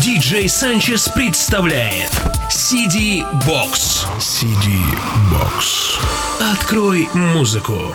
Диджей Санчес представляет CD Box. CD Box. Открой музыку.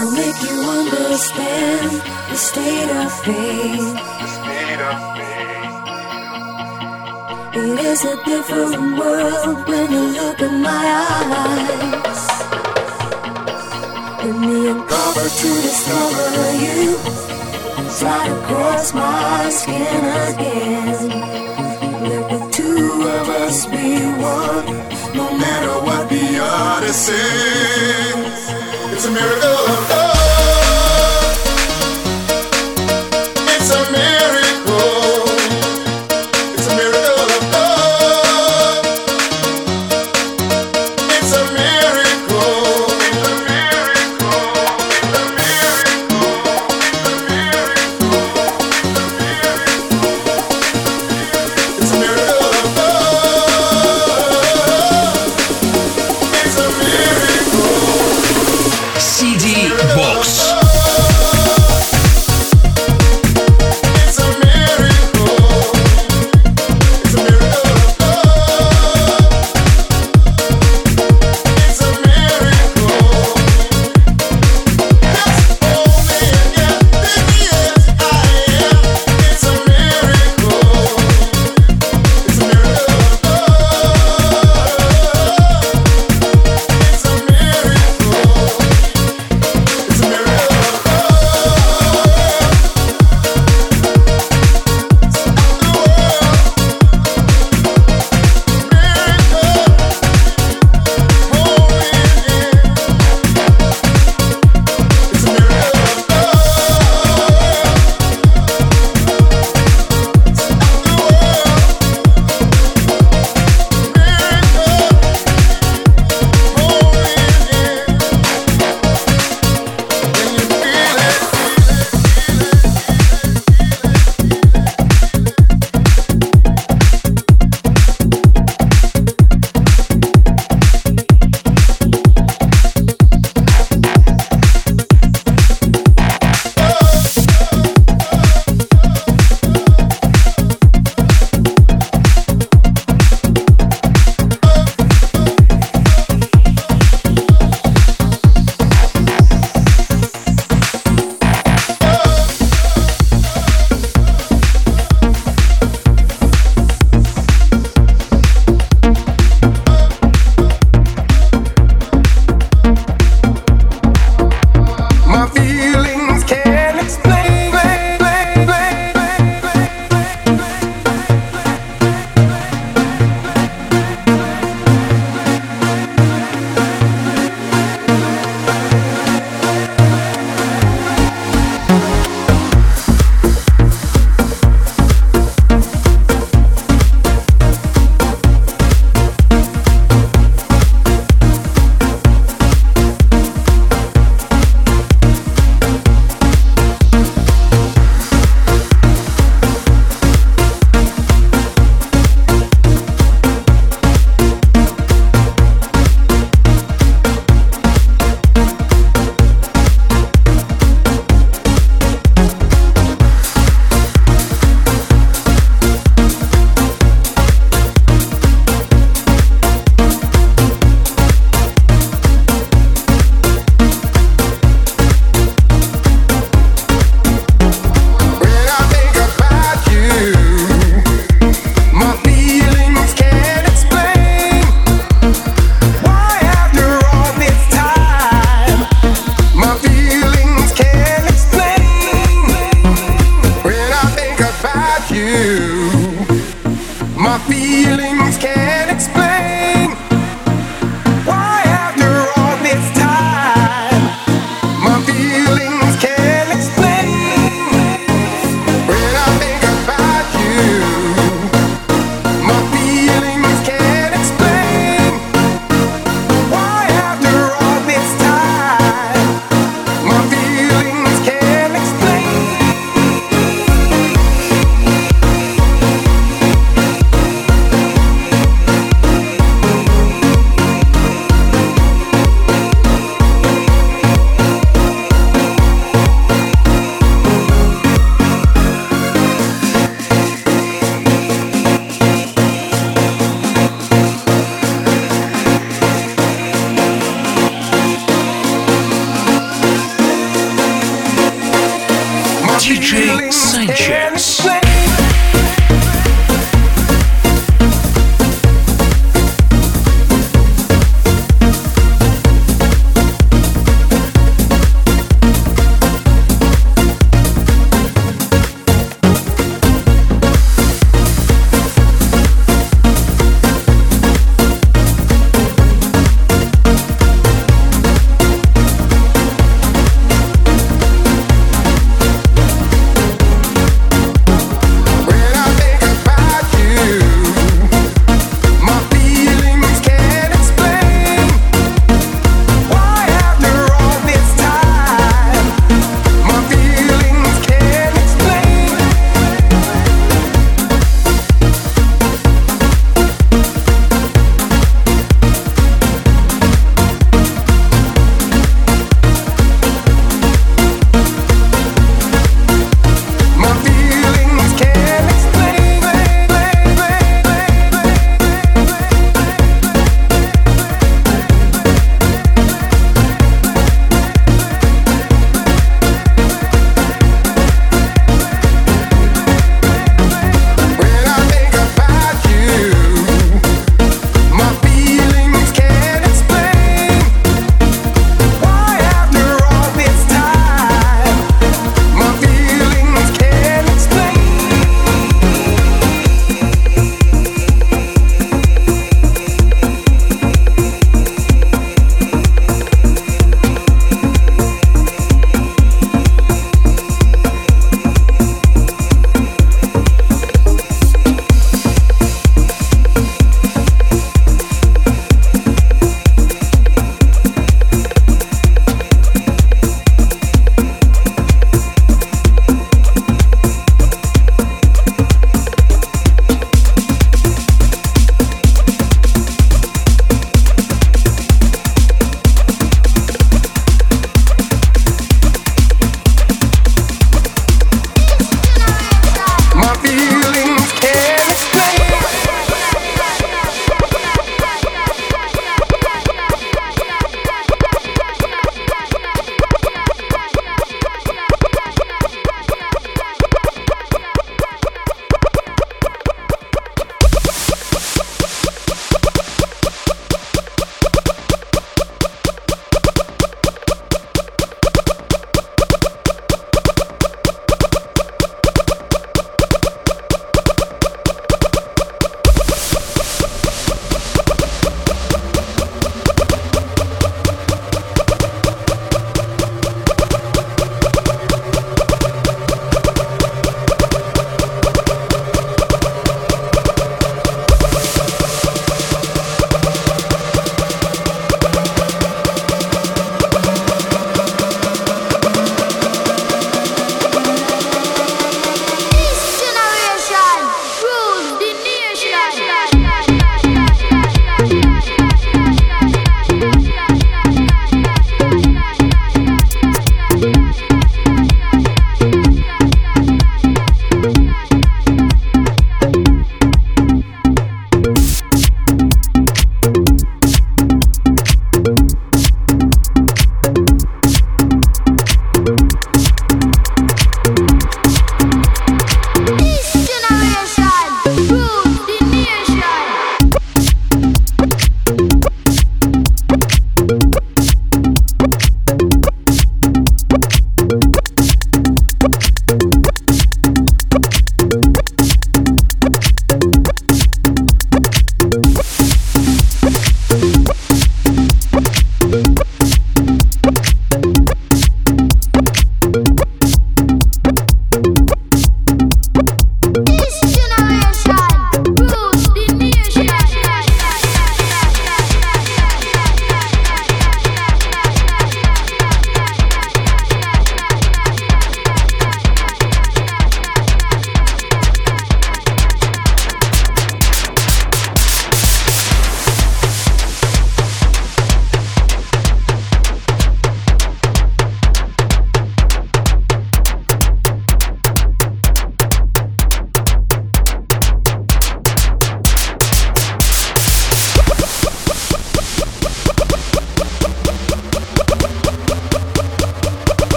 I'll make you understand the state of things. It is a different world when you look in my eyes. Give me a cover to discover you. Slide across my skin again. Let the two of us be one, no matter what the odyssey. It's a miracle of love.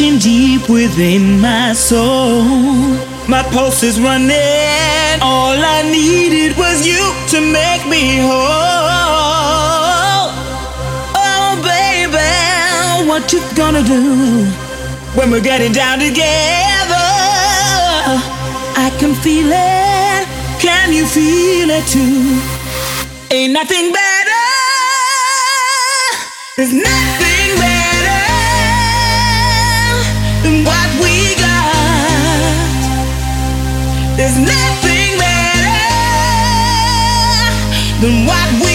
Deep within my soul. My pulse is running. All I needed was you to make me whole. Oh, baby, what you gonna do when we're getting down together? I can feel it. Can you feel it too? Ain't nothing better. There's nothing better What we got. There's nothing better than what we